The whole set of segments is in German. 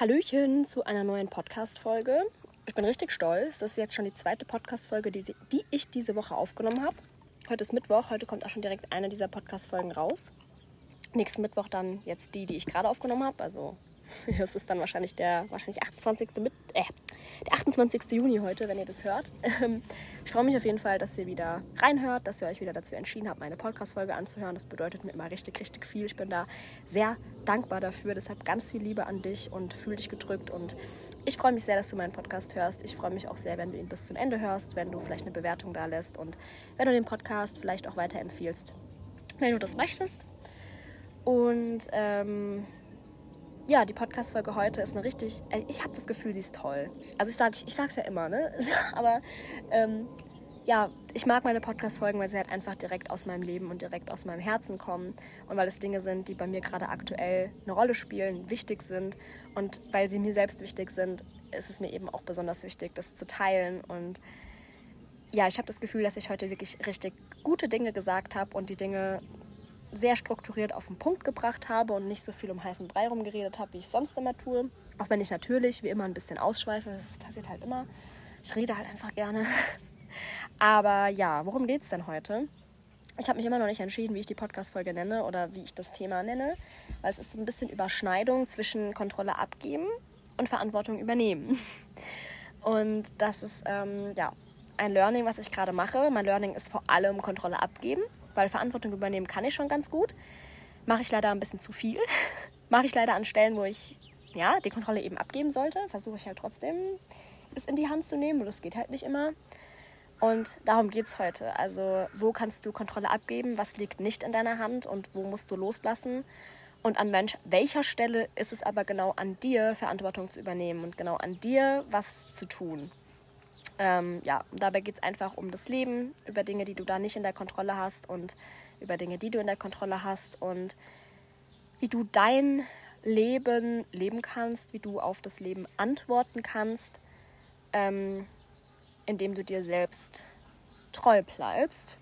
Hallöchen zu einer neuen Podcast-Folge. Ich bin richtig stolz. Das ist jetzt schon die zweite Podcast-Folge, die, die ich diese Woche aufgenommen habe. Heute ist Mittwoch, heute kommt auch schon direkt eine dieser Podcast-Folgen raus. Nächsten Mittwoch dann jetzt die, die ich gerade aufgenommen habe. Also es ist dann wahrscheinlich der wahrscheinlich 28. Mit, äh, der 28. Juni heute, wenn ihr das hört. Ähm, ich freue mich auf jeden Fall, dass ihr wieder reinhört, dass ihr euch wieder dazu entschieden habt, meine Podcast-Folge anzuhören. Das bedeutet mir immer richtig, richtig viel. Ich bin da sehr dankbar dafür. Deshalb ganz viel Liebe an dich und fühl dich gedrückt. Und ich freue mich sehr, dass du meinen Podcast hörst. Ich freue mich auch sehr, wenn du ihn bis zum Ende hörst, wenn du vielleicht eine Bewertung da lässt und wenn du den Podcast vielleicht auch weiterempfiehlst, wenn du das möchtest. Und ähm, ja, die Podcast-Folge heute ist eine richtig. Äh, ich habe das Gefühl, sie ist toll. Also ich sage ich ja immer, ne? Aber ähm, ja, ich mag meine Podcast-Folgen, weil sie halt einfach direkt aus meinem Leben und direkt aus meinem Herzen kommen. Und weil es Dinge sind, die bei mir gerade aktuell eine Rolle spielen, wichtig sind. Und weil sie mir selbst wichtig sind, ist es mir eben auch besonders wichtig, das zu teilen. Und ja, ich habe das Gefühl, dass ich heute wirklich richtig gute Dinge gesagt habe und die Dinge sehr strukturiert auf den Punkt gebracht habe und nicht so viel um heißen Brei rumgeredet habe, wie ich sonst immer tue. Auch wenn ich natürlich wie immer ein bisschen ausschweife, das passiert halt immer. Ich rede halt einfach gerne. Aber ja, worum geht es denn heute? Ich habe mich immer noch nicht entschieden, wie ich die Podcast-Folge nenne oder wie ich das Thema nenne, weil es ist so ein bisschen Überschneidung zwischen Kontrolle abgeben und Verantwortung übernehmen. Und das ist ähm, ja ein Learning, was ich gerade mache. Mein Learning ist vor allem Kontrolle abgeben weil Verantwortung übernehmen kann ich schon ganz gut. Mache ich leider ein bisschen zu viel. Mache ich leider an Stellen, wo ich ja, die Kontrolle eben abgeben sollte. Versuche ich halt trotzdem, es in die Hand zu nehmen und das geht halt nicht immer. Und darum geht es heute. Also, wo kannst du Kontrolle abgeben? Was liegt nicht in deiner Hand und wo musst du loslassen? Und an welcher Stelle ist es aber genau an dir, Verantwortung zu übernehmen und genau an dir, was zu tun? Ähm, ja, dabei geht es einfach um das Leben, über Dinge, die du da nicht in der Kontrolle hast und über Dinge, die du in der Kontrolle hast und wie du dein Leben leben kannst, wie du auf das Leben antworten kannst, ähm, indem du dir selbst treu bleibst.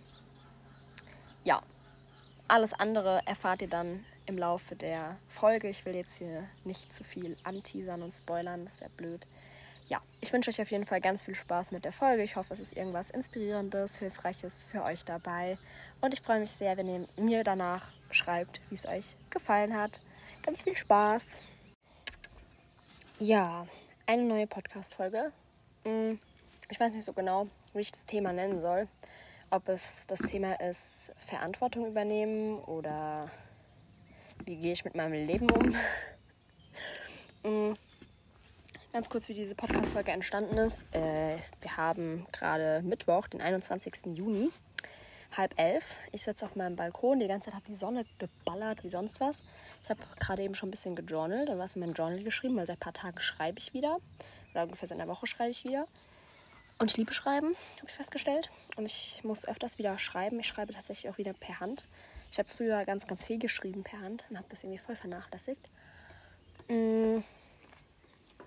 Ja, alles andere erfahrt ihr dann im Laufe der Folge. Ich will jetzt hier nicht zu viel anteasern und spoilern, das wäre blöd ja, ich wünsche euch auf jeden Fall ganz viel Spaß mit der Folge. Ich hoffe, es ist irgendwas Inspirierendes, Hilfreiches für euch dabei. Und ich freue mich sehr, wenn ihr mir danach schreibt, wie es euch gefallen hat. Ganz viel Spaß. Ja, eine neue Podcast-Folge. Hm, ich weiß nicht so genau, wie ich das Thema nennen soll. Ob es das Thema ist, Verantwortung übernehmen oder wie gehe ich mit meinem Leben um. Ganz kurz, wie diese Podcast-Folge entstanden ist. Äh, wir haben gerade Mittwoch, den 21. Juni, halb elf. Ich sitze auf meinem Balkon. Die ganze Zeit hat die Sonne geballert wie sonst was. Ich habe gerade eben schon ein bisschen gejournalt und was in meinem Journal geschrieben, weil seit ein paar Tagen schreibe ich wieder. Oder ungefähr seit einer Woche schreibe ich wieder. Und ich liebe Schreiben, habe ich festgestellt. Und ich muss öfters wieder schreiben. Ich schreibe tatsächlich auch wieder per Hand. Ich habe früher ganz, ganz viel geschrieben per Hand und habe das irgendwie voll vernachlässigt. Mmh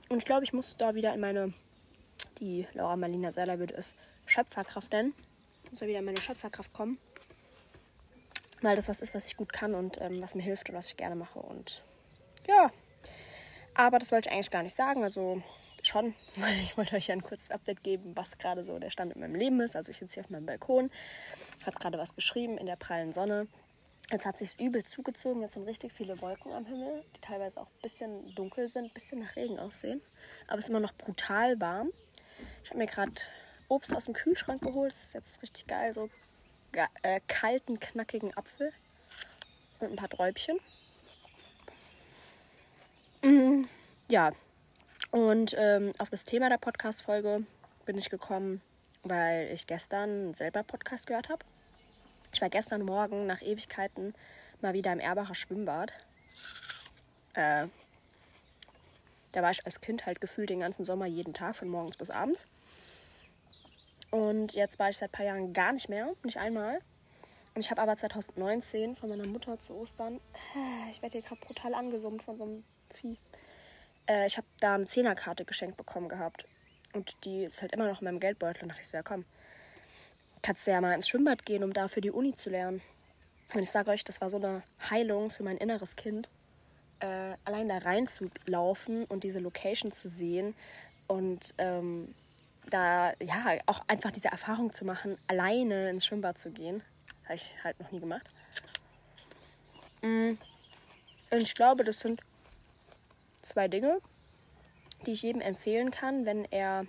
und ich glaube, ich muss da wieder in meine, die Laura Marlina Seiler würde es Schöpferkraft nennen. Ich muss da wieder in meine Schöpferkraft kommen. Weil das was ist, was ich gut kann und ähm, was mir hilft und was ich gerne mache. Und ja. Aber das wollte ich eigentlich gar nicht sagen. Also schon, weil ich wollte euch ja ein kurzes Update geben, was gerade so der Stand in meinem Leben ist. Also ich sitze hier auf meinem Balkon, habe gerade was geschrieben in der prallen Sonne. Jetzt hat sich übel zugezogen. Jetzt sind richtig viele Wolken am Himmel, die teilweise auch ein bisschen dunkel sind, ein bisschen nach Regen aussehen. Aber es ist immer noch brutal warm. Ich habe mir gerade Obst aus dem Kühlschrank geholt. Das ist jetzt richtig geil. So äh, kalten, knackigen Apfel und ein paar Träubchen. Mm, ja, und ähm, auf das Thema der Podcast-Folge bin ich gekommen, weil ich gestern selber Podcast gehört habe. Ich war gestern Morgen nach Ewigkeiten mal wieder im Erbacher Schwimmbad. Äh, da war ich als Kind halt gefühlt den ganzen Sommer jeden Tag, von morgens bis abends. Und jetzt war ich seit ein paar Jahren gar nicht mehr, nicht einmal. Und ich habe aber 2019 von meiner Mutter zu Ostern, äh, ich werde hier gerade brutal angesummt von so einem Vieh. Äh, ich habe da eine Zehnerkarte geschenkt bekommen gehabt. Und die ist halt immer noch in meinem Geldbeutel. Und dachte ich so, ja komm, kannst du ja mal ins Schwimmbad gehen, um da für die Uni zu lernen. Und ich sage euch, das war so eine Heilung für mein inneres Kind. äh, allein da reinzulaufen und diese Location zu sehen und ähm, da ja auch einfach diese Erfahrung zu machen, alleine ins Schwimmbad zu gehen. Habe ich halt noch nie gemacht. Mm. Und ich glaube, das sind zwei Dinge, die ich jedem empfehlen kann, wenn er,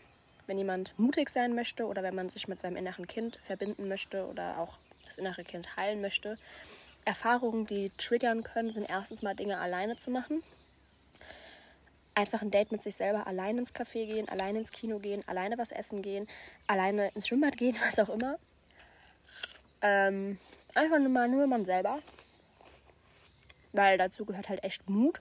wenn jemand mutig sein möchte oder wenn man sich mit seinem inneren Kind verbinden möchte oder auch das innere Kind heilen möchte. Erfahrungen, die triggern können, sind erstens mal Dinge alleine zu machen. Einfach ein Date mit sich selber, alleine ins Café gehen, alleine ins Kino gehen, alleine was essen gehen, alleine ins Schwimmbad gehen, was auch immer. Ähm, einfach nur mal nur man selber. Weil dazu gehört halt echt Mut.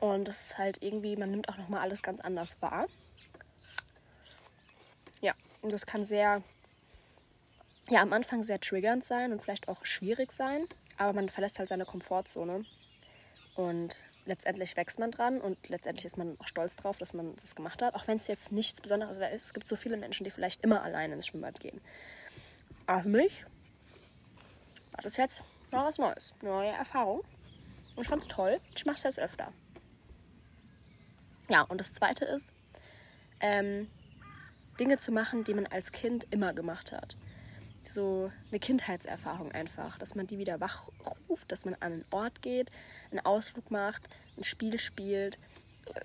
Und das ist halt irgendwie, man nimmt auch nochmal alles ganz anders wahr. Und das kann sehr, ja, am Anfang sehr triggernd sein und vielleicht auch schwierig sein, aber man verlässt halt seine Komfortzone. Und letztendlich wächst man dran und letztendlich ist man auch stolz drauf, dass man das gemacht hat. Auch wenn es jetzt nichts Besonderes ist. Es gibt so viele Menschen, die vielleicht immer alleine ins Schwimmbad gehen. Aber für mich war das jetzt mal was Neues. Neue Erfahrung. Und ich fand es toll. Ich mache es jetzt öfter. Ja, und das Zweite ist, ähm, Dinge zu machen, die man als Kind immer gemacht hat. So eine Kindheitserfahrung einfach, dass man die wieder wachruft, dass man an einen Ort geht, einen Ausflug macht, ein Spiel spielt.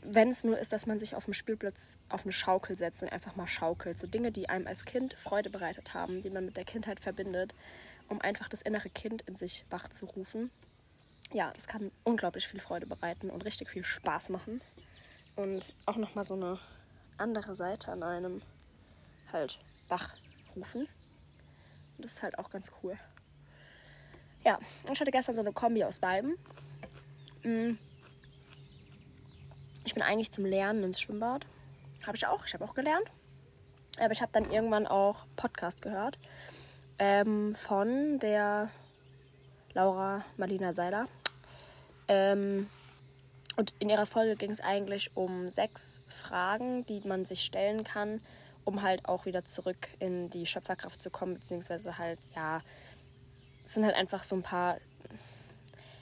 Wenn es nur ist, dass man sich auf dem Spielplatz auf eine Schaukel setzt und einfach mal schaukelt. So Dinge, die einem als Kind Freude bereitet haben, die man mit der Kindheit verbindet, um einfach das innere Kind in sich wachzurufen. Ja, das kann unglaublich viel Freude bereiten und richtig viel Spaß machen und auch nochmal so eine andere Seite an einem halt wachrufen. Und das ist halt auch ganz cool. Ja, ich hatte gestern so eine Kombi aus beiden. Mm. Ich bin eigentlich zum Lernen ins Schwimmbad. Habe ich auch. Ich habe auch gelernt. Aber ich habe dann irgendwann auch Podcast gehört ähm, von der Laura Marlina Seiler. Ähm, und in ihrer Folge ging es eigentlich um sechs Fragen, die man sich stellen kann, um halt auch wieder zurück in die Schöpferkraft zu kommen, beziehungsweise halt, ja, es sind halt einfach so ein paar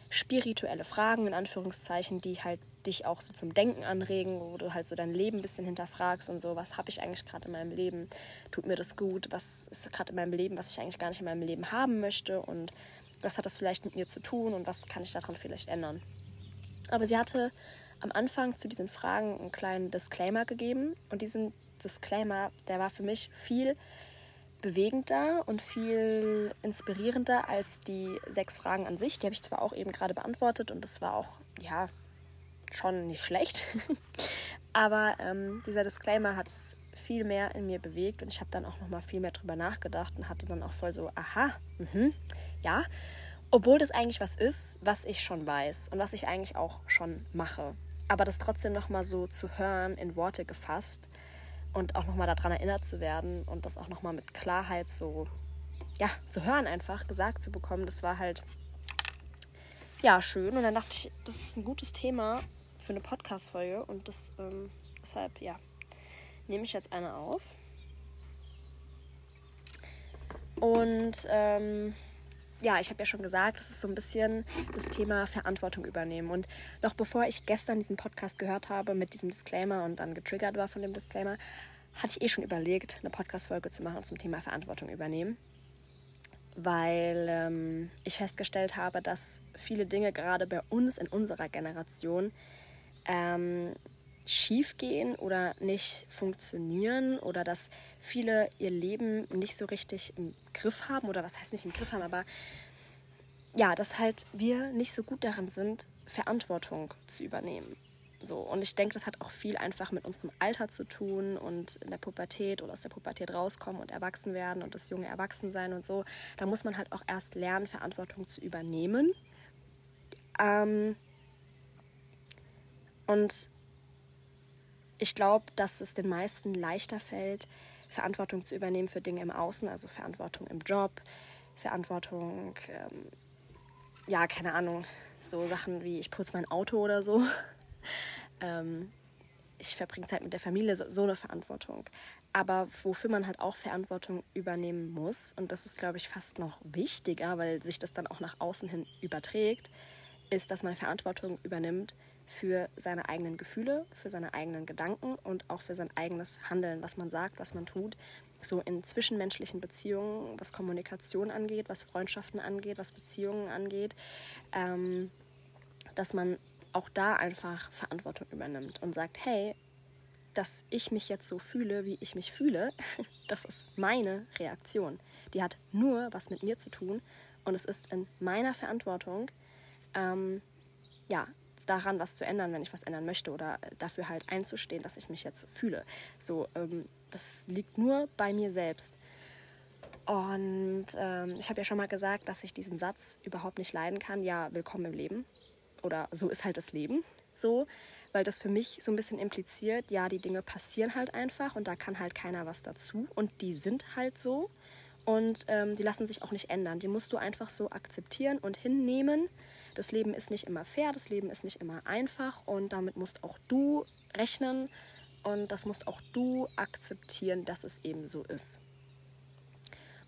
spirituelle Fragen, in Anführungszeichen, die halt dich auch so zum Denken anregen, wo du halt so dein Leben ein bisschen hinterfragst und so, was habe ich eigentlich gerade in meinem Leben? Tut mir das gut? Was ist gerade in meinem Leben, was ich eigentlich gar nicht in meinem Leben haben möchte? Und was hat das vielleicht mit mir zu tun und was kann ich daran vielleicht ändern? Aber sie hatte am Anfang zu diesen Fragen einen kleinen Disclaimer gegeben. Und diesen Disclaimer, der war für mich viel bewegender und viel inspirierender als die sechs Fragen an sich. Die habe ich zwar auch eben gerade beantwortet und das war auch, ja, schon nicht schlecht. Aber ähm, dieser Disclaimer hat es viel mehr in mir bewegt und ich habe dann auch noch mal viel mehr drüber nachgedacht und hatte dann auch voll so, aha, mh, ja. Obwohl das eigentlich was ist, was ich schon weiß und was ich eigentlich auch schon mache. Aber das trotzdem nochmal so zu hören, in Worte gefasst und auch nochmal daran erinnert zu werden und das auch nochmal mit Klarheit so, ja, zu hören einfach, gesagt zu bekommen, das war halt, ja, schön. Und dann dachte ich, das ist ein gutes Thema für eine Podcast-Folge und das, ähm, deshalb, ja, nehme ich jetzt eine auf. Und, ähm, ja, ich habe ja schon gesagt, das ist so ein bisschen das Thema Verantwortung übernehmen. Und noch bevor ich gestern diesen Podcast gehört habe mit diesem Disclaimer und dann getriggert war von dem Disclaimer, hatte ich eh schon überlegt, eine Podcast-Folge zu machen zum Thema Verantwortung übernehmen. Weil ähm, ich festgestellt habe, dass viele Dinge gerade bei uns in unserer Generation ähm, schief gehen oder nicht funktionieren oder dass viele ihr Leben nicht so richtig im Griff haben oder was heißt nicht im Griff haben, aber ja, dass halt wir nicht so gut darin sind, Verantwortung zu übernehmen. So, und ich denke, das hat auch viel einfach mit unserem Alter zu tun und in der Pubertät oder aus der Pubertät rauskommen und erwachsen werden und das junge Erwachsensein und so. Da muss man halt auch erst lernen, Verantwortung zu übernehmen. Ähm, und ich glaube, dass es den meisten leichter fällt, Verantwortung zu übernehmen für Dinge im Außen, also Verantwortung im Job, Verantwortung, ähm, ja, keine Ahnung, so Sachen wie ich putze mein Auto oder so. ähm, ich verbringe Zeit mit der Familie, so, so eine Verantwortung. Aber wofür man halt auch Verantwortung übernehmen muss, und das ist, glaube ich, fast noch wichtiger, weil sich das dann auch nach außen hin überträgt, ist, dass man Verantwortung übernimmt für seine eigenen Gefühle, für seine eigenen Gedanken und auch für sein eigenes Handeln, was man sagt, was man tut. So in zwischenmenschlichen Beziehungen, was Kommunikation angeht, was Freundschaften angeht, was Beziehungen angeht, ähm, dass man auch da einfach Verantwortung übernimmt und sagt, hey, dass ich mich jetzt so fühle, wie ich mich fühle, das ist meine Reaktion. Die hat nur was mit mir zu tun und es ist in meiner Verantwortung, ähm, ja, daran was zu ändern, wenn ich was ändern möchte oder dafür halt einzustehen, dass ich mich jetzt fühle. So, ähm, das liegt nur bei mir selbst. Und ähm, ich habe ja schon mal gesagt, dass ich diesen Satz überhaupt nicht leiden kann. Ja, willkommen im Leben. Oder so ist halt das Leben. So, weil das für mich so ein bisschen impliziert, ja, die Dinge passieren halt einfach und da kann halt keiner was dazu und die sind halt so und ähm, die lassen sich auch nicht ändern. Die musst du einfach so akzeptieren und hinnehmen das Leben ist nicht immer fair, das Leben ist nicht immer einfach und damit musst auch du rechnen und das musst auch du akzeptieren, dass es eben so ist.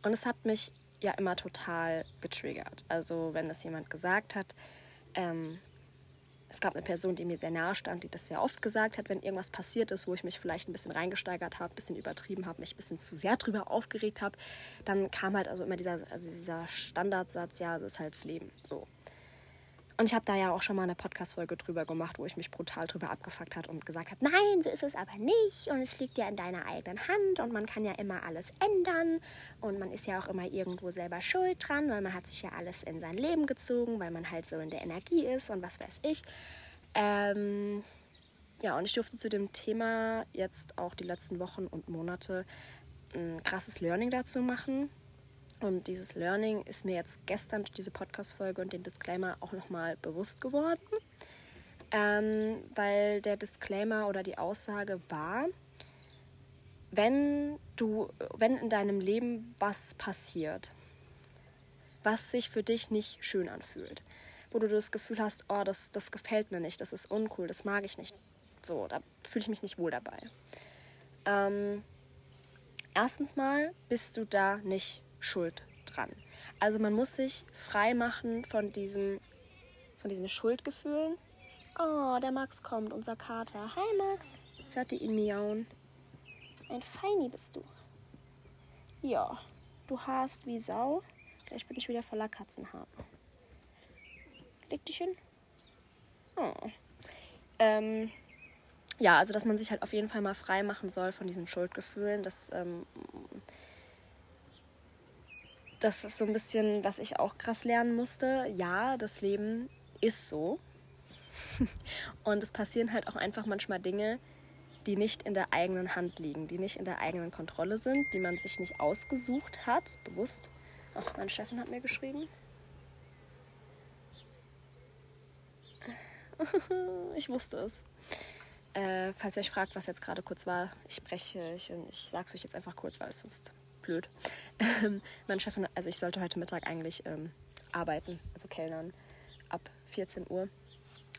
Und es hat mich ja immer total getriggert. Also wenn das jemand gesagt hat, ähm, es gab eine Person, die mir sehr nahe stand, die das sehr oft gesagt hat, wenn irgendwas passiert ist, wo ich mich vielleicht ein bisschen reingesteigert habe, ein bisschen übertrieben habe, mich ein bisschen zu sehr drüber aufgeregt habe, dann kam halt also immer dieser, also dieser Standardsatz, ja, so ist halt das Leben. So. Und ich habe da ja auch schon mal eine Podcast-Folge drüber gemacht, wo ich mich brutal drüber abgefuckt habe und gesagt habe, nein, so ist es aber nicht. Und es liegt ja in deiner eigenen Hand und man kann ja immer alles ändern. Und man ist ja auch immer irgendwo selber schuld dran, weil man hat sich ja alles in sein Leben gezogen, weil man halt so in der Energie ist und was weiß ich. Ähm, ja, und ich durfte zu dem Thema jetzt auch die letzten Wochen und Monate ein krasses Learning dazu machen und dieses Learning ist mir jetzt gestern durch diese Podcast-Folge und den Disclaimer auch nochmal bewusst geworden, ähm, weil der Disclaimer oder die Aussage war, wenn du, wenn in deinem Leben was passiert, was sich für dich nicht schön anfühlt, wo du das Gefühl hast, oh, das, das gefällt mir nicht, das ist uncool, das mag ich nicht, so, da fühle ich mich nicht wohl dabei. Ähm, erstens mal bist du da nicht Schuld dran. Also man muss sich frei machen von diesem, von diesen Schuldgefühlen. Oh, der Max kommt, unser Kater. Hi Max. Hört ihr ihn miauen? Ein Feini bist du. Ja, du hast wie Sau. Gleich bin ich wieder voller Katzenhaar. Leg dich hin. Oh. Ähm, ja, also dass man sich halt auf jeden Fall mal frei machen soll von diesen Schuldgefühlen. Das ähm, das ist so ein bisschen, was ich auch krass lernen musste. Ja, das Leben ist so. Und es passieren halt auch einfach manchmal Dinge, die nicht in der eigenen Hand liegen, die nicht in der eigenen Kontrolle sind, die man sich nicht ausgesucht hat, bewusst. Ach, meine Chefin hat mir geschrieben. ich wusste es. Äh, falls ihr euch fragt, was jetzt gerade kurz war, ich spreche, ich, ich sage es euch jetzt einfach kurz, weil es sonst blöd. Ähm, mein Chef, also ich sollte heute Mittag eigentlich ähm, arbeiten, also Kellnern, ab 14 Uhr.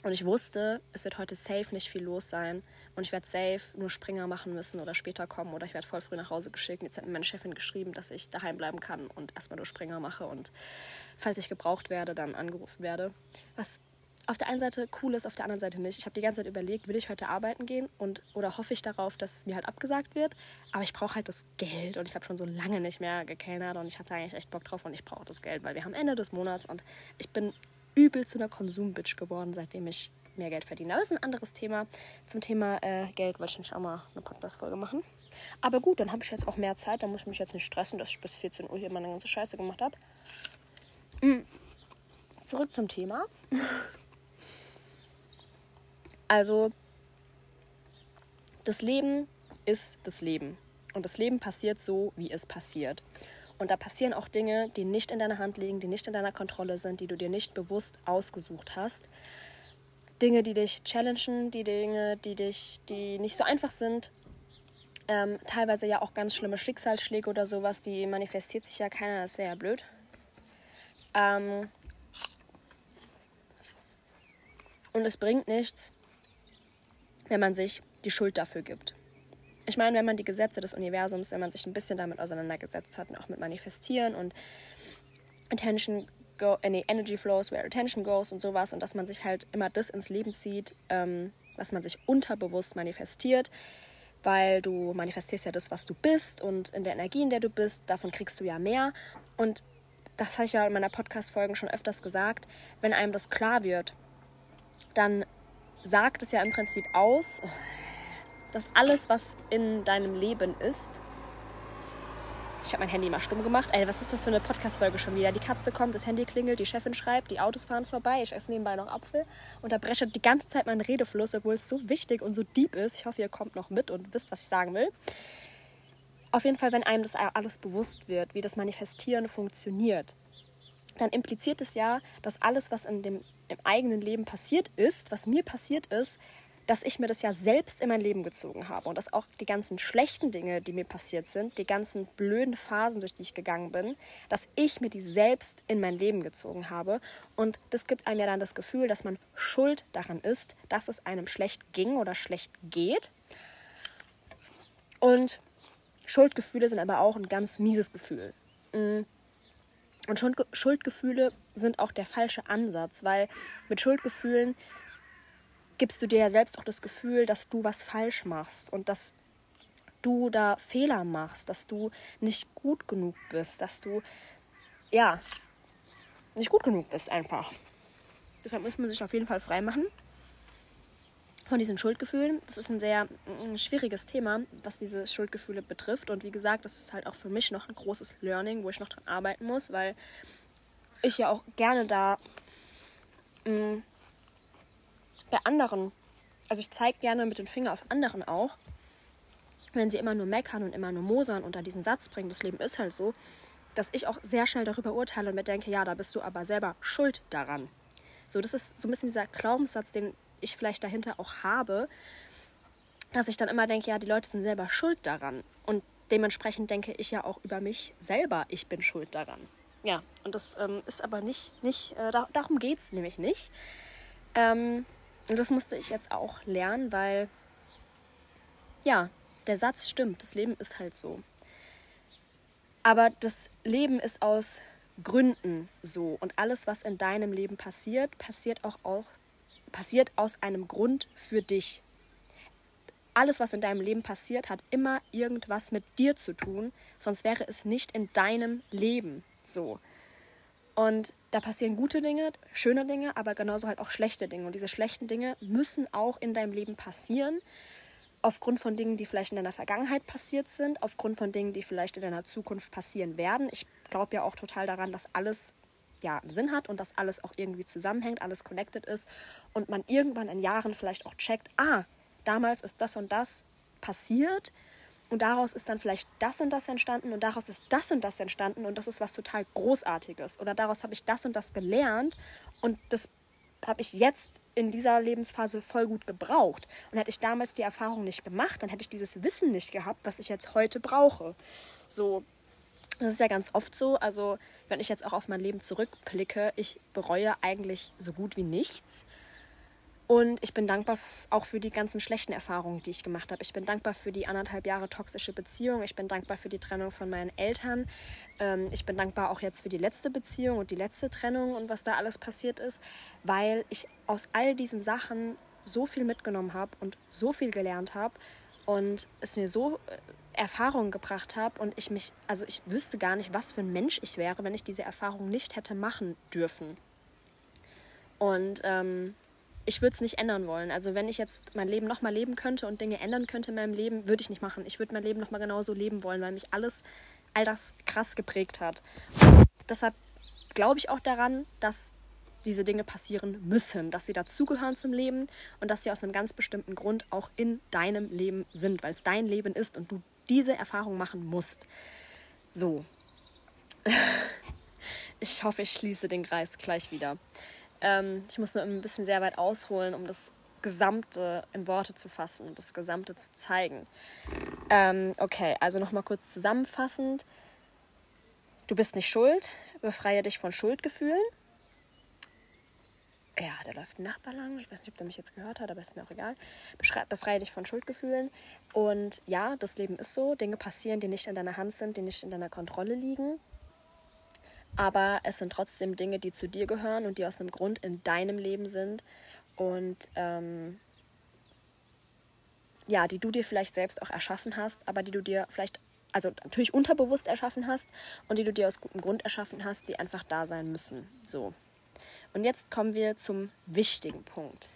Und ich wusste, es wird heute safe nicht viel los sein. Und ich werde safe nur Springer machen müssen oder später kommen oder ich werde voll früh nach Hause geschickt. Jetzt hat mir meine Chefin geschrieben, dass ich daheim bleiben kann und erstmal nur Springer mache und falls ich gebraucht werde, dann angerufen werde. Was auf der einen Seite cool ist, auf der anderen Seite nicht. Ich habe die ganze Zeit überlegt, will ich heute arbeiten gehen und oder hoffe ich darauf, dass mir halt abgesagt wird. Aber ich brauche halt das Geld und ich habe schon so lange nicht mehr gekellnert und ich hatte eigentlich echt Bock drauf und ich brauche das Geld, weil wir haben Ende des Monats und ich bin übel zu einer Konsumbitch geworden, seitdem ich mehr Geld verdiene. Aber das ist ein anderes Thema. Zum Thema äh, Geld wollte ich nämlich auch mal eine Podcast-Folge machen. Aber gut, dann habe ich jetzt auch mehr Zeit, dann muss ich mich jetzt nicht stressen, dass ich bis 14 Uhr hier meine ganze Scheiße gemacht habe. Mhm. Zurück zum Thema. Also, das Leben ist das Leben. Und das Leben passiert so, wie es passiert. Und da passieren auch Dinge, die nicht in deiner Hand liegen, die nicht in deiner Kontrolle sind, die du dir nicht bewusst ausgesucht hast. Dinge, die dich challengen, die Dinge, die dich, die nicht so einfach sind. Ähm, teilweise ja auch ganz schlimme Schicksalsschläge oder sowas, die manifestiert sich ja keiner, das wäre ja blöd. Ähm, und es bringt nichts, wenn man sich die Schuld dafür gibt. Ich meine, wenn man die Gesetze des Universums, wenn man sich ein bisschen damit auseinandergesetzt hat und auch mit Manifestieren und Intention go, äh, nee, Energy flows where attention goes und sowas und dass man sich halt immer das ins Leben zieht, ähm, was man sich unterbewusst manifestiert, weil du manifestierst ja das, was du bist und in der Energie, in der du bist, davon kriegst du ja mehr und das habe ich ja in meiner Podcast-Folgen schon öfters gesagt, wenn einem das klar wird, dann sagt es ja im Prinzip aus, dass alles, was in deinem Leben ist, ich habe mein Handy mal stumm gemacht. Ey, was ist das für eine Podcast-Folge schon wieder? Die Katze kommt, das Handy klingelt, die Chefin schreibt, die Autos fahren vorbei, ich esse nebenbei noch Apfel und da brescht die ganze Zeit mein Redefluss, obwohl es so wichtig und so deep ist. Ich hoffe, ihr kommt noch mit und wisst, was ich sagen will. Auf jeden Fall, wenn einem das alles bewusst wird, wie das Manifestieren funktioniert, dann impliziert es ja, dass alles, was in dem im eigenen Leben passiert ist, was mir passiert ist, dass ich mir das ja selbst in mein Leben gezogen habe und dass auch die ganzen schlechten Dinge, die mir passiert sind, die ganzen blöden Phasen, durch die ich gegangen bin, dass ich mir die selbst in mein Leben gezogen habe. Und das gibt einem ja dann das Gefühl, dass man schuld daran ist, dass es einem schlecht ging oder schlecht geht. Und Schuldgefühle sind aber auch ein ganz mieses Gefühl. Und Schuldgefühle sind auch der falsche Ansatz, weil mit Schuldgefühlen gibst du dir ja selbst auch das Gefühl, dass du was falsch machst und dass du da Fehler machst, dass du nicht gut genug bist, dass du ja nicht gut genug bist einfach. Deshalb muss man sich auf jeden Fall frei machen von diesen Schuldgefühlen. Das ist ein sehr ein schwieriges Thema, was diese Schuldgefühle betrifft. Und wie gesagt, das ist halt auch für mich noch ein großes Learning, wo ich noch dran arbeiten muss, weil ich ja auch gerne da mh, mm, bei anderen, also ich zeige gerne mit dem Finger auf anderen auch, wenn sie immer nur meckern und immer nur mosern und da diesen Satz bringen, das Leben ist halt so, dass ich auch sehr schnell darüber urteile und mir denke, ja, da bist du aber selber schuld daran. So, das ist so ein bisschen dieser Glaubenssatz, den ich vielleicht dahinter auch habe, dass ich dann immer denke, ja, die Leute sind selber schuld daran. Und dementsprechend denke ich ja auch über mich selber, ich bin schuld daran. Ja, und das ähm, ist aber nicht, nicht äh, da, darum geht es nämlich nicht. Ähm, und das musste ich jetzt auch lernen, weil, ja, der Satz stimmt, das Leben ist halt so. Aber das Leben ist aus Gründen so. Und alles, was in deinem Leben passiert, passiert auch, auch passiert aus einem Grund für dich. Alles, was in deinem Leben passiert, hat immer irgendwas mit dir zu tun, sonst wäre es nicht in deinem Leben so. Und da passieren gute Dinge, schöne Dinge, aber genauso halt auch schlechte Dinge. Und diese schlechten Dinge müssen auch in deinem Leben passieren, aufgrund von Dingen, die vielleicht in deiner Vergangenheit passiert sind, aufgrund von Dingen, die vielleicht in deiner Zukunft passieren werden. Ich glaube ja auch total daran, dass alles ja einen Sinn hat und dass alles auch irgendwie zusammenhängt, alles connected ist und man irgendwann in Jahren vielleicht auch checkt, ah, damals ist das und das passiert und daraus ist dann vielleicht das und das entstanden und daraus ist das und das entstanden und das ist was total Großartiges oder daraus habe ich das und das gelernt und das habe ich jetzt in dieser Lebensphase voll gut gebraucht. Und hätte ich damals die Erfahrung nicht gemacht, dann hätte ich dieses Wissen nicht gehabt, was ich jetzt heute brauche. So, das ist ja ganz oft so. Also, wenn ich jetzt auch auf mein Leben zurückblicke, ich bereue eigentlich so gut wie nichts. Und ich bin dankbar auch für die ganzen schlechten Erfahrungen, die ich gemacht habe. Ich bin dankbar für die anderthalb Jahre toxische Beziehung. Ich bin dankbar für die Trennung von meinen Eltern. Ähm, ich bin dankbar auch jetzt für die letzte Beziehung und die letzte Trennung und was da alles passiert ist, weil ich aus all diesen Sachen so viel mitgenommen habe und so viel gelernt habe und es mir so Erfahrungen gebracht habe und ich mich, also ich wüsste gar nicht, was für ein Mensch ich wäre, wenn ich diese Erfahrung nicht hätte machen dürfen. Und ähm, ich würde es nicht ändern wollen. Also wenn ich jetzt mein Leben nochmal leben könnte und Dinge ändern könnte in meinem Leben, würde ich nicht machen. Ich würde mein Leben nochmal genauso leben wollen, weil mich alles, all das krass geprägt hat. Und deshalb glaube ich auch daran, dass diese Dinge passieren müssen, dass sie dazugehören zum Leben und dass sie aus einem ganz bestimmten Grund auch in deinem Leben sind, weil es dein Leben ist und du diese Erfahrung machen musst. So. Ich hoffe, ich schließe den Kreis gleich wieder. Ähm, ich muss nur ein bisschen sehr weit ausholen, um das Gesamte in Worte zu fassen und das Gesamte zu zeigen. Ähm, okay, also nochmal kurz zusammenfassend. Du bist nicht schuld, befreie dich von Schuldgefühlen ja, da läuft ein Nachbar lang. Ich weiß nicht, ob der mich jetzt gehört hat, aber ist mir auch egal. Beschrei befreie dich von Schuldgefühlen. Und ja, das Leben ist so. Dinge passieren, die nicht in deiner Hand sind, die nicht in deiner Kontrolle liegen. aber es sind trotzdem Dinge, die zu dir gehören und die aus einem Grund in deinem Leben sind und ähm, ja, die du dir vielleicht selbst auch erschaffen hast, aber die du dir vielleicht, also natürlich unterbewusst erschaffen hast und die du dir aus gutem Grund erschaffen hast, die einfach da sein müssen. So. Und jetzt kommen wir zum wichtigen Punkt.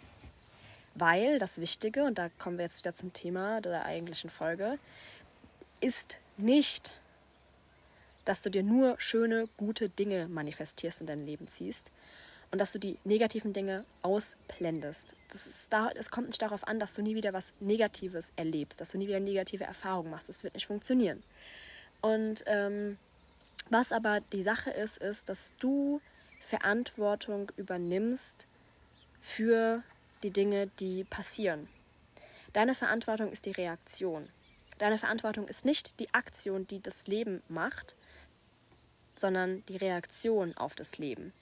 Weil das Wichtige, und da kommen wir jetzt wieder zum Thema der eigentlichen Folge, ist nicht, dass du dir nur schöne, gute Dinge manifestierst und dein Leben ziehst, und dass du die negativen Dinge ausblendest. Ist da, es kommt nicht darauf an, dass du nie wieder was Negatives erlebst, dass du nie wieder negative Erfahrungen machst. Das wird nicht funktionieren. Und ähm, was aber die Sache ist, ist, dass du Verantwortung übernimmst für die Dinge, die passieren. Deine Verantwortung ist die Reaktion. Deine Verantwortung ist nicht die Aktion, die das Leben macht, sondern die Reaktion auf das Leben.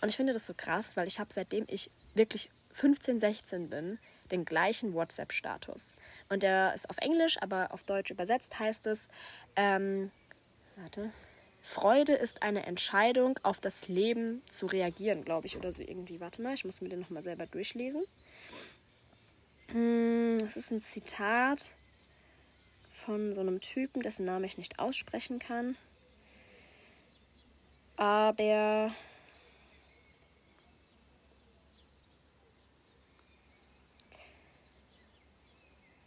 Und ich finde das so krass, weil ich habe seitdem ich wirklich 15, 16 bin, den gleichen WhatsApp-Status. Und der ist auf Englisch, aber auf Deutsch übersetzt heißt es, ähm, warte, Freude ist eine Entscheidung, auf das Leben zu reagieren, glaube ich, oder so irgendwie. Warte mal, ich muss mir den nochmal selber durchlesen. Hm, das ist ein Zitat von so einem Typen, dessen Namen ich nicht aussprechen kann. Aber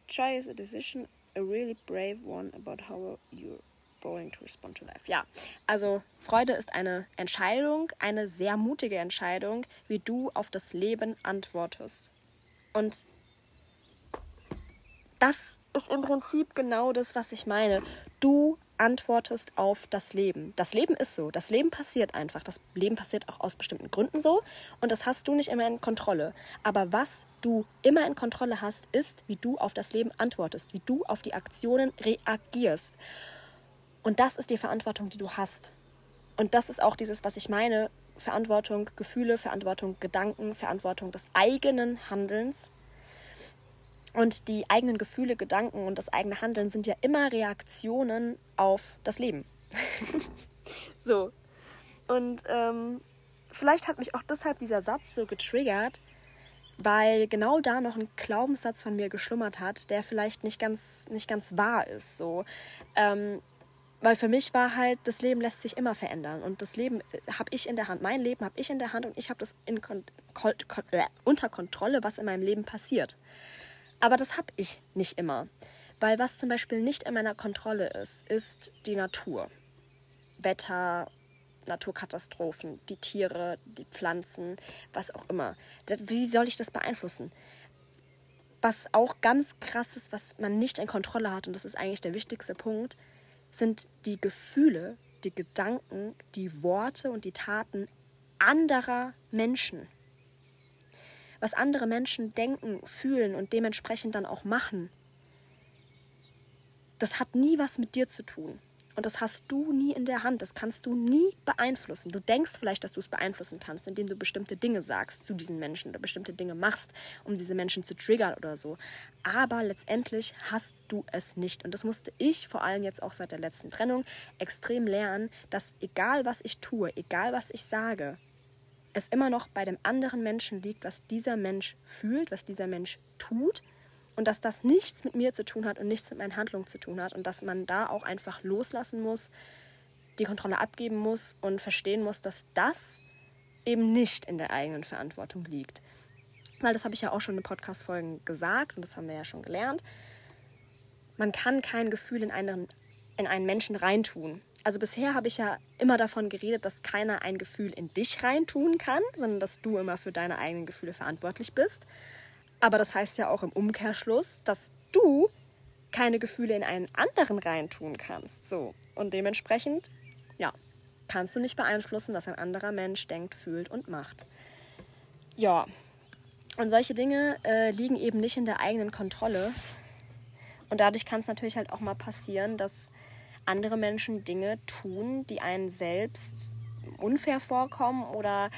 Try is a decision, a really brave one about how you're going to respond to life. Ja, also Freude ist eine Entscheidung, eine sehr mutige Entscheidung, wie du auf das Leben antwortest. Und das ist im Prinzip genau das, was ich meine. Du antwortest auf das Leben. Das Leben ist so. Das Leben passiert einfach. Das Leben passiert auch aus bestimmten Gründen so. Und das hast du nicht immer in Kontrolle. Aber was du immer in Kontrolle hast, ist, wie du auf das Leben antwortest, wie du auf die Aktionen reagierst. Und das ist die Verantwortung, die du hast. Und das ist auch dieses, was ich meine. Verantwortung, Gefühle, Verantwortung, Gedanken, Verantwortung des eigenen Handelns und die eigenen Gefühle, Gedanken und das eigene Handeln sind ja immer Reaktionen auf das Leben. so. Und ähm, vielleicht hat mich auch deshalb dieser Satz so getriggert, weil genau da noch ein Glaubenssatz von mir geschlummert hat, der vielleicht nicht ganz, nicht ganz wahr ist. So. Ähm, weil für mich war halt, das Leben lässt sich immer verändern und das Leben äh, habe ich in der Hand. Mein Leben habe ich in der Hand und ich habe das in Kon Kon Kon äh, unter Kontrolle, was in meinem Leben passiert. Aber das habe ich nicht immer. Weil was zum Beispiel nicht in meiner Kontrolle ist, ist die Natur. Wetter, Naturkatastrophen, die Tiere, die Pflanzen, was auch immer. Wie soll ich das beeinflussen? Was auch ganz krass ist, was man nicht in Kontrolle hat, und das ist eigentlich der wichtigste Punkt, sind die Gefühle, die Gedanken, die Worte und die Taten anderer Menschen was andere Menschen denken, fühlen und dementsprechend dann auch machen, das hat nie was mit dir zu tun. Und das hast du nie in der Hand. Das kannst du nie beeinflussen. Du denkst vielleicht, dass du es beeinflussen kannst, indem du bestimmte Dinge sagst zu diesen Menschen oder bestimmte Dinge machst, um diese Menschen zu triggern oder so. Aber letztendlich hast du es nicht. Und das musste ich vor allem jetzt auch seit der letzten Trennung extrem lernen, dass egal was ich tue, egal was ich sage, es immer noch bei dem anderen Menschen liegt, was dieser Mensch fühlt, was dieser Mensch tut und dass das nichts mit mir zu tun hat und nichts mit meinen Handlungen zu tun hat und dass man da auch einfach loslassen muss, die Kontrolle abgeben muss und verstehen muss, dass das eben nicht in der eigenen Verantwortung liegt. Weil das habe ich ja auch schon in Podcast-Folgen gesagt und das haben wir ja schon gelernt. Man kann kein Gefühl in einen, in einen Menschen reintun. Also bisher habe ich ja immer davon geredet, dass keiner ein Gefühl in dich reintun kann, sondern dass du immer für deine eigenen Gefühle verantwortlich bist. Aber das heißt ja auch im Umkehrschluss, dass du keine Gefühle in einen anderen reintun kannst. So. Und dementsprechend, ja, kannst du nicht beeinflussen, was ein anderer Mensch denkt, fühlt und macht. Ja. Und solche Dinge äh, liegen eben nicht in der eigenen Kontrolle. Und dadurch kann es natürlich halt auch mal passieren, dass andere Menschen Dinge tun, die einen selbst unfair vorkommen oder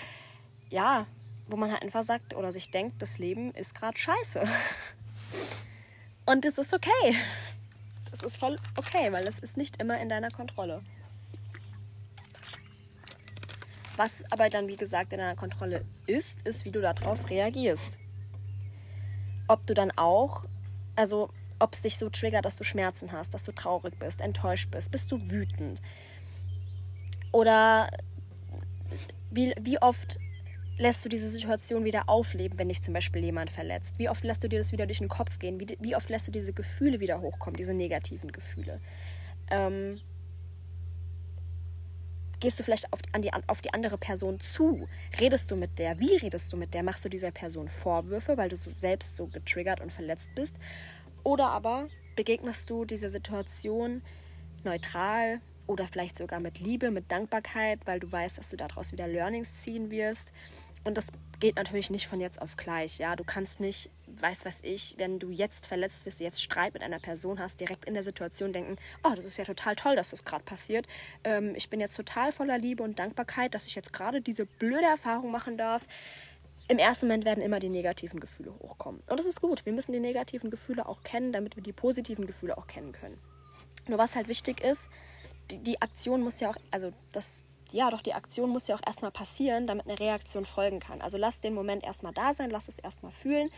ja, wo man halt einfach sagt oder sich denkt, das Leben ist gerade scheiße. Und es ist okay. Das ist voll okay, weil es ist nicht immer in deiner Kontrolle. Was aber dann, wie gesagt, in deiner Kontrolle ist, ist, wie du darauf reagierst. Ob du dann auch, also ob es dich so triggert, dass du Schmerzen hast, dass du traurig bist, enttäuscht bist, bist du wütend. Oder wie, wie oft lässt du diese Situation wieder aufleben, wenn dich zum Beispiel jemand verletzt? Wie oft lässt du dir das wieder durch den Kopf gehen? Wie, wie oft lässt du diese Gefühle wieder hochkommen, diese negativen Gefühle? Ähm, gehst du vielleicht auf, an die, auf die andere Person zu? Redest du mit der? Wie redest du mit der? Machst du dieser Person Vorwürfe, weil du so selbst so getriggert und verletzt bist? Oder aber begegnest du dieser Situation neutral oder vielleicht sogar mit Liebe, mit Dankbarkeit, weil du weißt, dass du daraus wieder Learnings ziehen wirst und das geht natürlich nicht von jetzt auf gleich. Ja, du kannst nicht, weiß was ich, wenn du jetzt verletzt wirst, jetzt Streit mit einer Person hast, direkt in der Situation denken, oh, das ist ja total toll, dass das gerade passiert. Ähm, ich bin jetzt total voller Liebe und Dankbarkeit, dass ich jetzt gerade diese blöde Erfahrung machen darf. Im ersten Moment werden immer die negativen Gefühle hochkommen. Und das ist gut. Wir müssen die negativen Gefühle auch kennen, damit wir die positiven Gefühle auch kennen können. Nur was halt wichtig ist, die, die Aktion muss ja auch, also das ja, doch die Aktion muss ja auch erstmal passieren, damit eine Reaktion folgen kann. Also lass den Moment erstmal da sein, lass es erstmal fühlen,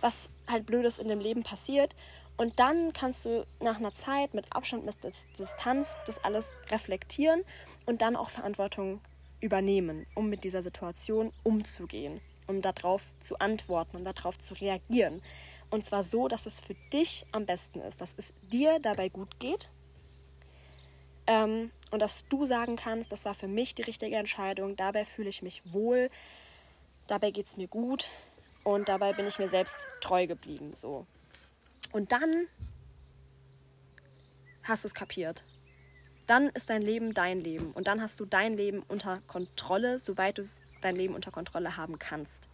was halt Blödes in dem Leben passiert. Und dann kannst du nach einer Zeit mit Abstand, mit Distanz das alles reflektieren und dann auch Verantwortung übernehmen, um mit dieser Situation umzugehen, um darauf zu antworten und darauf zu reagieren. Und zwar so, dass es für dich am besten ist, dass es dir dabei gut geht. Ähm, und dass du sagen kannst, das war für mich die richtige Entscheidung, dabei fühle ich mich wohl, dabei geht es mir gut und dabei bin ich mir selbst treu geblieben. So. Und dann hast du es kapiert. Dann ist dein Leben dein Leben und dann hast du dein Leben unter Kontrolle, soweit du dein Leben unter Kontrolle haben kannst.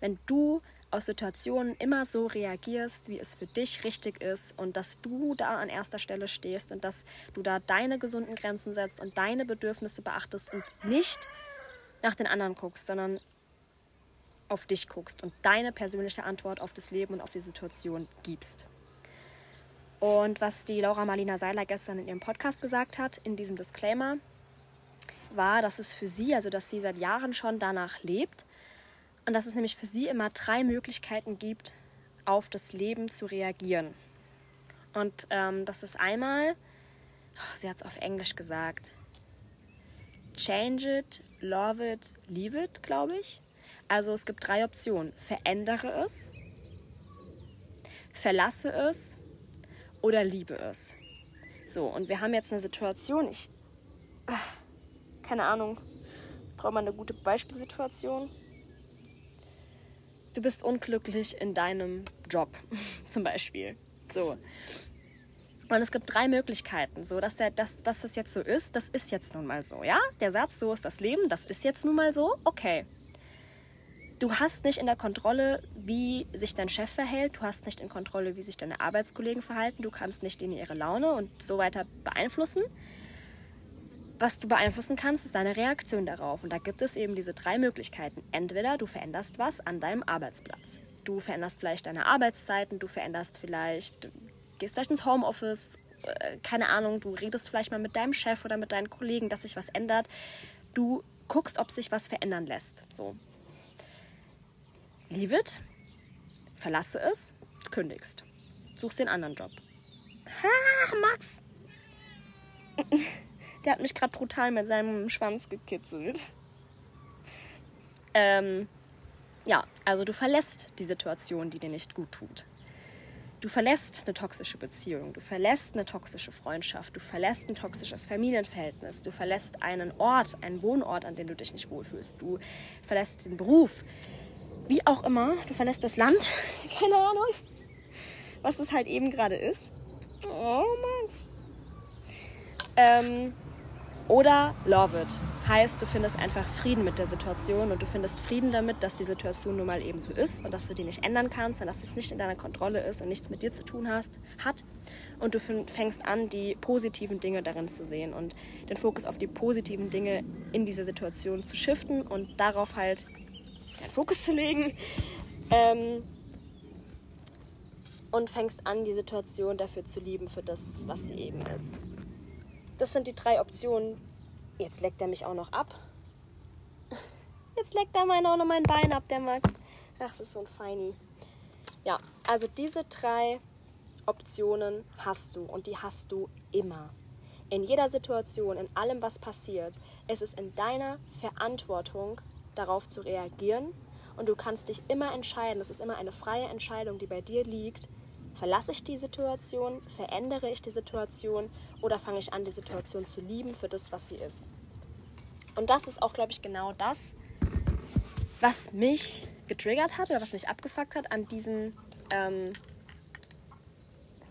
Wenn du aus Situationen immer so reagierst, wie es für dich richtig ist und dass du da an erster Stelle stehst und dass du da deine gesunden Grenzen setzt und deine Bedürfnisse beachtest und nicht nach den anderen guckst, sondern auf dich guckst und deine persönliche Antwort auf das Leben und auf die Situation gibst. Und was die Laura Marlina Seiler gestern in ihrem Podcast gesagt hat, in diesem Disclaimer, war, dass es für sie, also dass sie seit Jahren schon danach lebt, und dass es nämlich für sie immer drei Möglichkeiten gibt, auf das Leben zu reagieren. Und ähm, das ist einmal, oh, sie hat es auf Englisch gesagt, change it, love it, leave it, glaube ich. Also es gibt drei Optionen. Verändere es, verlasse es oder liebe es. So, und wir haben jetzt eine Situation, ich, ach, keine Ahnung, braucht man eine gute Beispielsituation du bist unglücklich in deinem Job zum Beispiel. So. Und es gibt drei Möglichkeiten, so dass, der, dass, dass das jetzt so ist. Das ist jetzt nun mal so, ja? Der Satz, so ist das Leben, das ist jetzt nun mal so. Okay. Du hast nicht in der Kontrolle, wie sich dein Chef verhält. Du hast nicht in Kontrolle, wie sich deine Arbeitskollegen verhalten. Du kannst nicht in ihre Laune und so weiter beeinflussen. Was du beeinflussen kannst, ist deine Reaktion darauf. Und da gibt es eben diese drei Möglichkeiten. Entweder du veränderst was an deinem Arbeitsplatz. Du veränderst vielleicht deine Arbeitszeiten, du veränderst vielleicht, gehst vielleicht ins Homeoffice, äh, keine Ahnung, du redest vielleicht mal mit deinem Chef oder mit deinen Kollegen, dass sich was ändert. Du guckst, ob sich was verändern lässt. So. Leave it, verlasse es, kündigst. Suchst den anderen Job. Ha, Max! Der hat mich gerade brutal mit seinem Schwanz gekitzelt. Ähm, ja, also du verlässt die Situation, die dir nicht gut tut. Du verlässt eine toxische Beziehung, du verlässt eine toxische Freundschaft, du verlässt ein toxisches Familienverhältnis, du verlässt einen Ort, einen Wohnort, an dem du dich nicht wohlfühlst, du verlässt den Beruf, wie auch immer, du verlässt das Land, keine Ahnung, was es halt eben gerade ist. Oh, Max. Ähm, oder love it. Heißt, du findest einfach Frieden mit der Situation und du findest Frieden damit, dass die Situation nun mal eben so ist und dass du die nicht ändern kannst und dass es nicht in deiner Kontrolle ist und nichts mit dir zu tun hast, hat. Und du fängst an, die positiven Dinge darin zu sehen und den Fokus auf die positiven Dinge in dieser Situation zu shiften und darauf halt deinen Fokus zu legen. Ähm, und fängst an, die Situation dafür zu lieben, für das, was sie eben ist. Das sind die drei Optionen. Jetzt leckt er mich auch noch ab. Jetzt leckt er meine auch noch mein Bein ab, der Max. Das ist so ein Feini. Ja, also diese drei Optionen hast du und die hast du immer. In jeder Situation, in allem, was passiert, es ist in deiner Verantwortung, darauf zu reagieren und du kannst dich immer entscheiden, es ist immer eine freie Entscheidung, die bei dir liegt, verlasse ich die Situation, verändere ich die Situation? Oder fange ich an, die Situation zu lieben für das, was sie ist. Und das ist auch, glaube ich, genau das, was mich getriggert hat oder was mich abgefuckt hat an diesem, ähm,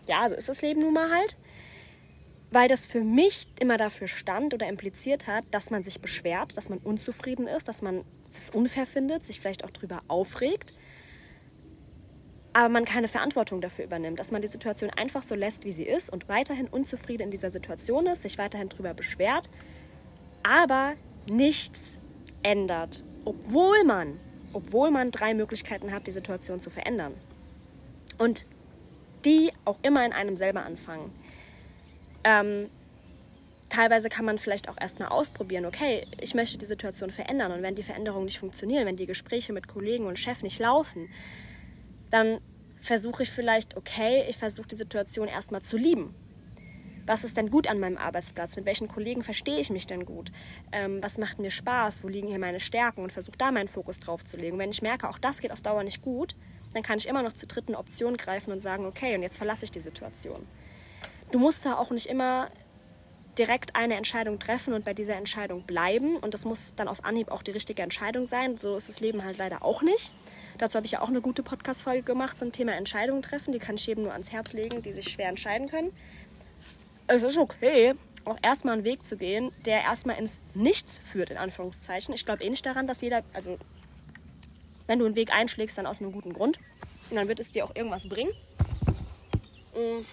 ja, so ist das Leben nun mal halt, weil das für mich immer dafür stand oder impliziert hat, dass man sich beschwert, dass man unzufrieden ist, dass man es unfair findet, sich vielleicht auch darüber aufregt, aber man keine Verantwortung dafür übernimmt, dass man die Situation einfach so lässt, wie sie ist und weiterhin unzufrieden in dieser Situation ist, sich weiterhin darüber beschwert, aber nichts ändert, obwohl man, obwohl man drei Möglichkeiten hat, die Situation zu verändern. Und die auch immer in einem selber anfangen. Ähm, teilweise kann man vielleicht auch erstmal ausprobieren, okay, ich möchte die Situation verändern und wenn die Veränderungen nicht funktionieren, wenn die Gespräche mit Kollegen und Chef nicht laufen, dann versuche ich vielleicht, okay, ich versuche die Situation erstmal zu lieben. Was ist denn gut an meinem Arbeitsplatz? Mit welchen Kollegen verstehe ich mich denn gut? Ähm, was macht mir Spaß? Wo liegen hier meine Stärken? Und versuche da meinen Fokus drauf zu legen. Und wenn ich merke, auch das geht auf Dauer nicht gut, dann kann ich immer noch zur dritten Option greifen und sagen, okay, und jetzt verlasse ich die Situation. Du musst da auch nicht immer direkt eine Entscheidung treffen und bei dieser Entscheidung bleiben. Und das muss dann auf Anhieb auch die richtige Entscheidung sein. So ist das Leben halt leider auch nicht. Dazu habe ich ja auch eine gute Podcast-Folge gemacht zum Thema Entscheidungen treffen. Die kann ich jedem nur ans Herz legen, die sich schwer entscheiden können. Es ist okay, auch erstmal einen Weg zu gehen, der erstmal ins Nichts führt, in Anführungszeichen. Ich glaube eh nicht daran, dass jeder, also wenn du einen Weg einschlägst, dann aus einem guten Grund. Und dann wird es dir auch irgendwas bringen. Mm.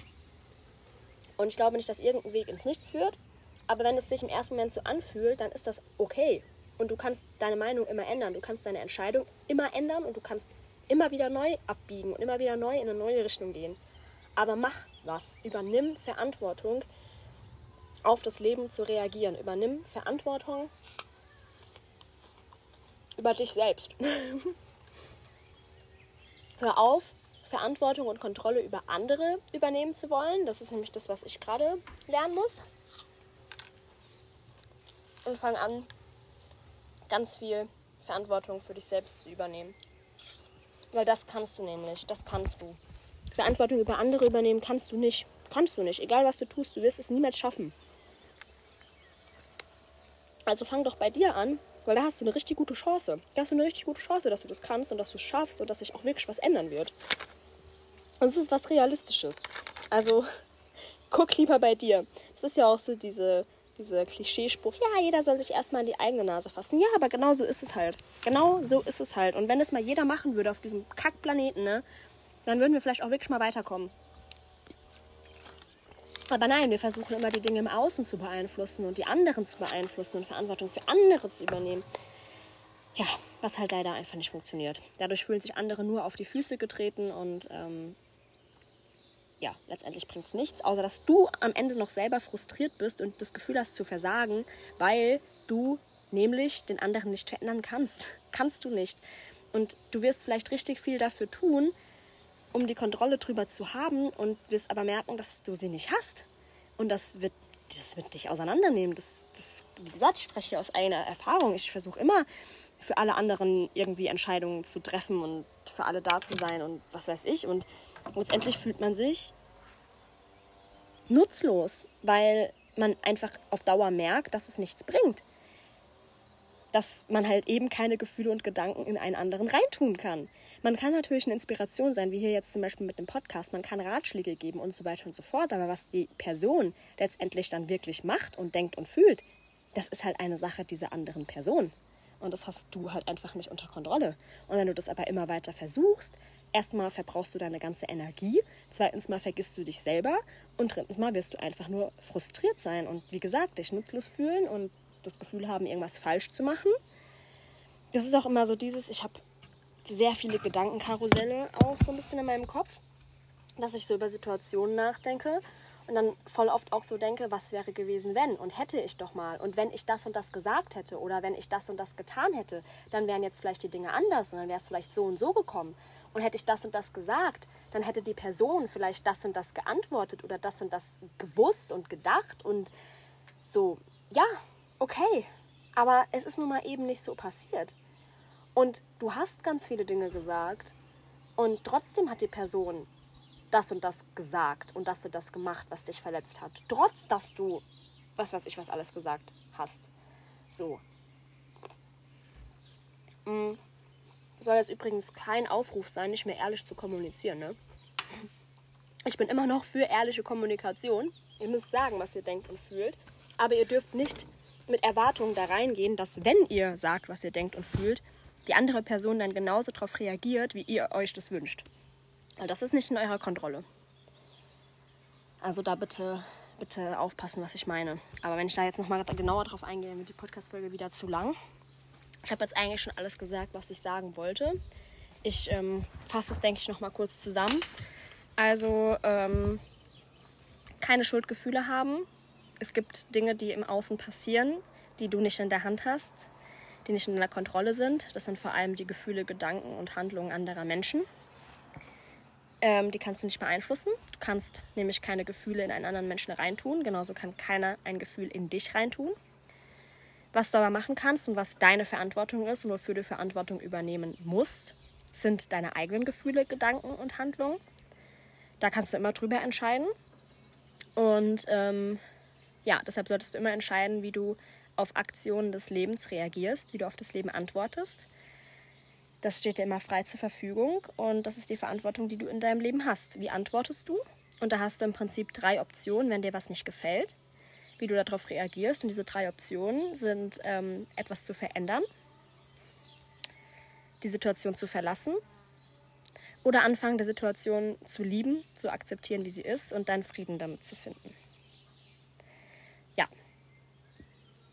Und ich glaube nicht, dass irgendein Weg ins Nichts führt. Aber wenn es sich im ersten Moment so anfühlt, dann ist das okay. Und du kannst deine Meinung immer ändern. Du kannst deine Entscheidung immer ändern und du kannst immer wieder neu abbiegen und immer wieder neu in eine neue Richtung gehen. Aber mach was. Übernimm Verantwortung, auf das Leben zu reagieren. Übernimm Verantwortung über dich selbst. Hör auf, Verantwortung und Kontrolle über andere übernehmen zu wollen. Das ist nämlich das, was ich gerade lernen muss. Und fang an, ganz viel Verantwortung für dich selbst zu übernehmen. Weil das kannst du nämlich, das kannst du. Verantwortung über andere übernehmen kannst du nicht. Kannst du nicht. Egal was du tust, du wirst es niemals schaffen. Also fang doch bei dir an, weil da hast du eine richtig gute Chance. Da hast du eine richtig gute Chance, dass du das kannst und dass du es schaffst und dass sich auch wirklich was ändern wird. Und es ist was Realistisches. Also guck lieber bei dir. Es ist ja auch so diese, dieser Klischeespruch, ja, jeder soll sich erstmal in die eigene Nase fassen. Ja, aber genau so ist es halt. Genau so ist es halt. Und wenn es mal jeder machen würde auf diesem Kackplaneten, ne, dann würden wir vielleicht auch wirklich mal weiterkommen. Aber nein, wir versuchen immer die Dinge im Außen zu beeinflussen und die anderen zu beeinflussen und Verantwortung für andere zu übernehmen. Ja, was halt leider einfach nicht funktioniert. Dadurch fühlen sich andere nur auf die Füße getreten und ähm, ja, letztendlich bringt es nichts, außer dass du am Ende noch selber frustriert bist und das Gefühl hast zu versagen, weil du nämlich den anderen nicht verändern kannst. Kannst du nicht. Und du wirst vielleicht richtig viel dafür tun, um die Kontrolle drüber zu haben und wirst aber merken, dass du sie nicht hast. Und das wird, das wird dich auseinandernehmen. Das, das, wie gesagt, ich spreche hier aus eigener Erfahrung. Ich versuche immer für alle anderen irgendwie Entscheidungen zu treffen und für alle da zu sein und was weiß ich. Und letztendlich fühlt man sich nutzlos, weil man einfach auf Dauer merkt, dass es nichts bringt. Dass man halt eben keine Gefühle und Gedanken in einen anderen reintun kann. Man kann natürlich eine Inspiration sein, wie hier jetzt zum Beispiel mit dem Podcast. Man kann Ratschläge geben und so weiter und so fort. Aber was die Person letztendlich dann wirklich macht und denkt und fühlt, das ist halt eine Sache dieser anderen Person. Und das hast du halt einfach nicht unter Kontrolle. Und wenn du das aber immer weiter versuchst, erstmal verbrauchst du deine ganze Energie, zweitens mal vergisst du dich selber und drittens mal wirst du einfach nur frustriert sein und wie gesagt, dich nutzlos fühlen und das Gefühl haben, irgendwas falsch zu machen. Das ist auch immer so dieses, ich habe sehr viele Gedankenkarusselle auch so ein bisschen in meinem Kopf, dass ich so über Situationen nachdenke und dann voll oft auch so denke, was wäre gewesen, wenn und hätte ich doch mal und wenn ich das und das gesagt hätte oder wenn ich das und das getan hätte, dann wären jetzt vielleicht die Dinge anders und dann wäre es vielleicht so und so gekommen. Und hätte ich das und das gesagt, dann hätte die Person vielleicht das und das geantwortet oder das und das gewusst und gedacht und so, ja, okay, aber es ist nun mal eben nicht so passiert. Und du hast ganz viele Dinge gesagt und trotzdem hat die Person das und das gesagt und das und das gemacht, was dich verletzt hat. Trotz, dass du, was weiß ich, was alles gesagt hast. So. Mhm. Soll jetzt übrigens kein Aufruf sein, nicht mehr ehrlich zu kommunizieren, ne? Ich bin immer noch für ehrliche Kommunikation. Ihr müsst sagen, was ihr denkt und fühlt. Aber ihr dürft nicht mit Erwartungen da reingehen, dass wenn ihr sagt, was ihr denkt und fühlt, die andere Person dann genauso darauf reagiert, wie ihr euch das wünscht. Weil das ist nicht in eurer Kontrolle. Also da bitte, bitte aufpassen, was ich meine. Aber wenn ich da jetzt nochmal genauer drauf eingehe, wird die Podcast-Folge wieder zu lang. Ich habe jetzt eigentlich schon alles gesagt, was ich sagen wollte. Ich ähm, fasse es, denke ich, nochmal kurz zusammen. Also ähm, keine Schuldgefühle haben. Es gibt Dinge, die im Außen passieren, die du nicht in der Hand hast, die nicht in deiner Kontrolle sind. Das sind vor allem die Gefühle, Gedanken und Handlungen anderer Menschen. Ähm, die kannst du nicht beeinflussen. Du kannst nämlich keine Gefühle in einen anderen Menschen reintun. Genauso kann keiner ein Gefühl in dich reintun. Was du aber machen kannst und was deine Verantwortung ist und wofür du Verantwortung übernehmen musst, sind deine eigenen Gefühle, Gedanken und Handlungen. Da kannst du immer drüber entscheiden. Und ähm, ja, deshalb solltest du immer entscheiden, wie du auf Aktionen des Lebens reagierst, wie du auf das Leben antwortest. Das steht dir immer frei zur Verfügung und das ist die Verantwortung, die du in deinem Leben hast. Wie antwortest du? Und da hast du im Prinzip drei Optionen, wenn dir was nicht gefällt, wie du darauf reagierst. Und diese drei Optionen sind ähm, etwas zu verändern, die Situation zu verlassen oder anfangen, die Situation zu lieben, zu akzeptieren, wie sie ist und deinen Frieden damit zu finden. Ja,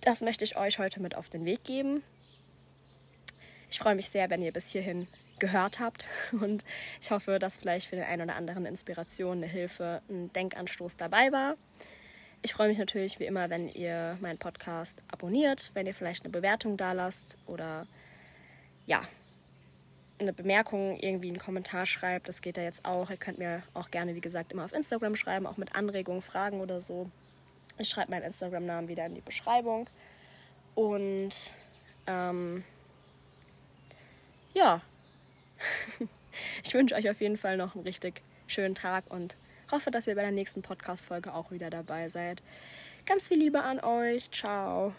das möchte ich euch heute mit auf den Weg geben. Ich freue mich sehr, wenn ihr bis hierhin gehört habt und ich hoffe, dass vielleicht für den einen oder anderen Inspiration, eine Hilfe, ein Denkanstoß dabei war. Ich freue mich natürlich wie immer, wenn ihr meinen Podcast abonniert, wenn ihr vielleicht eine Bewertung da lasst oder ja, eine Bemerkung, irgendwie einen Kommentar schreibt. Das geht ja jetzt auch. Ihr könnt mir auch gerne, wie gesagt, immer auf Instagram schreiben, auch mit Anregungen, Fragen oder so. Ich schreibe meinen Instagram-Namen wieder in die Beschreibung. Und ähm, ja, ich wünsche euch auf jeden Fall noch einen richtig schönen Tag und hoffe, dass ihr bei der nächsten Podcast-Folge auch wieder dabei seid. Ganz viel Liebe an euch. Ciao.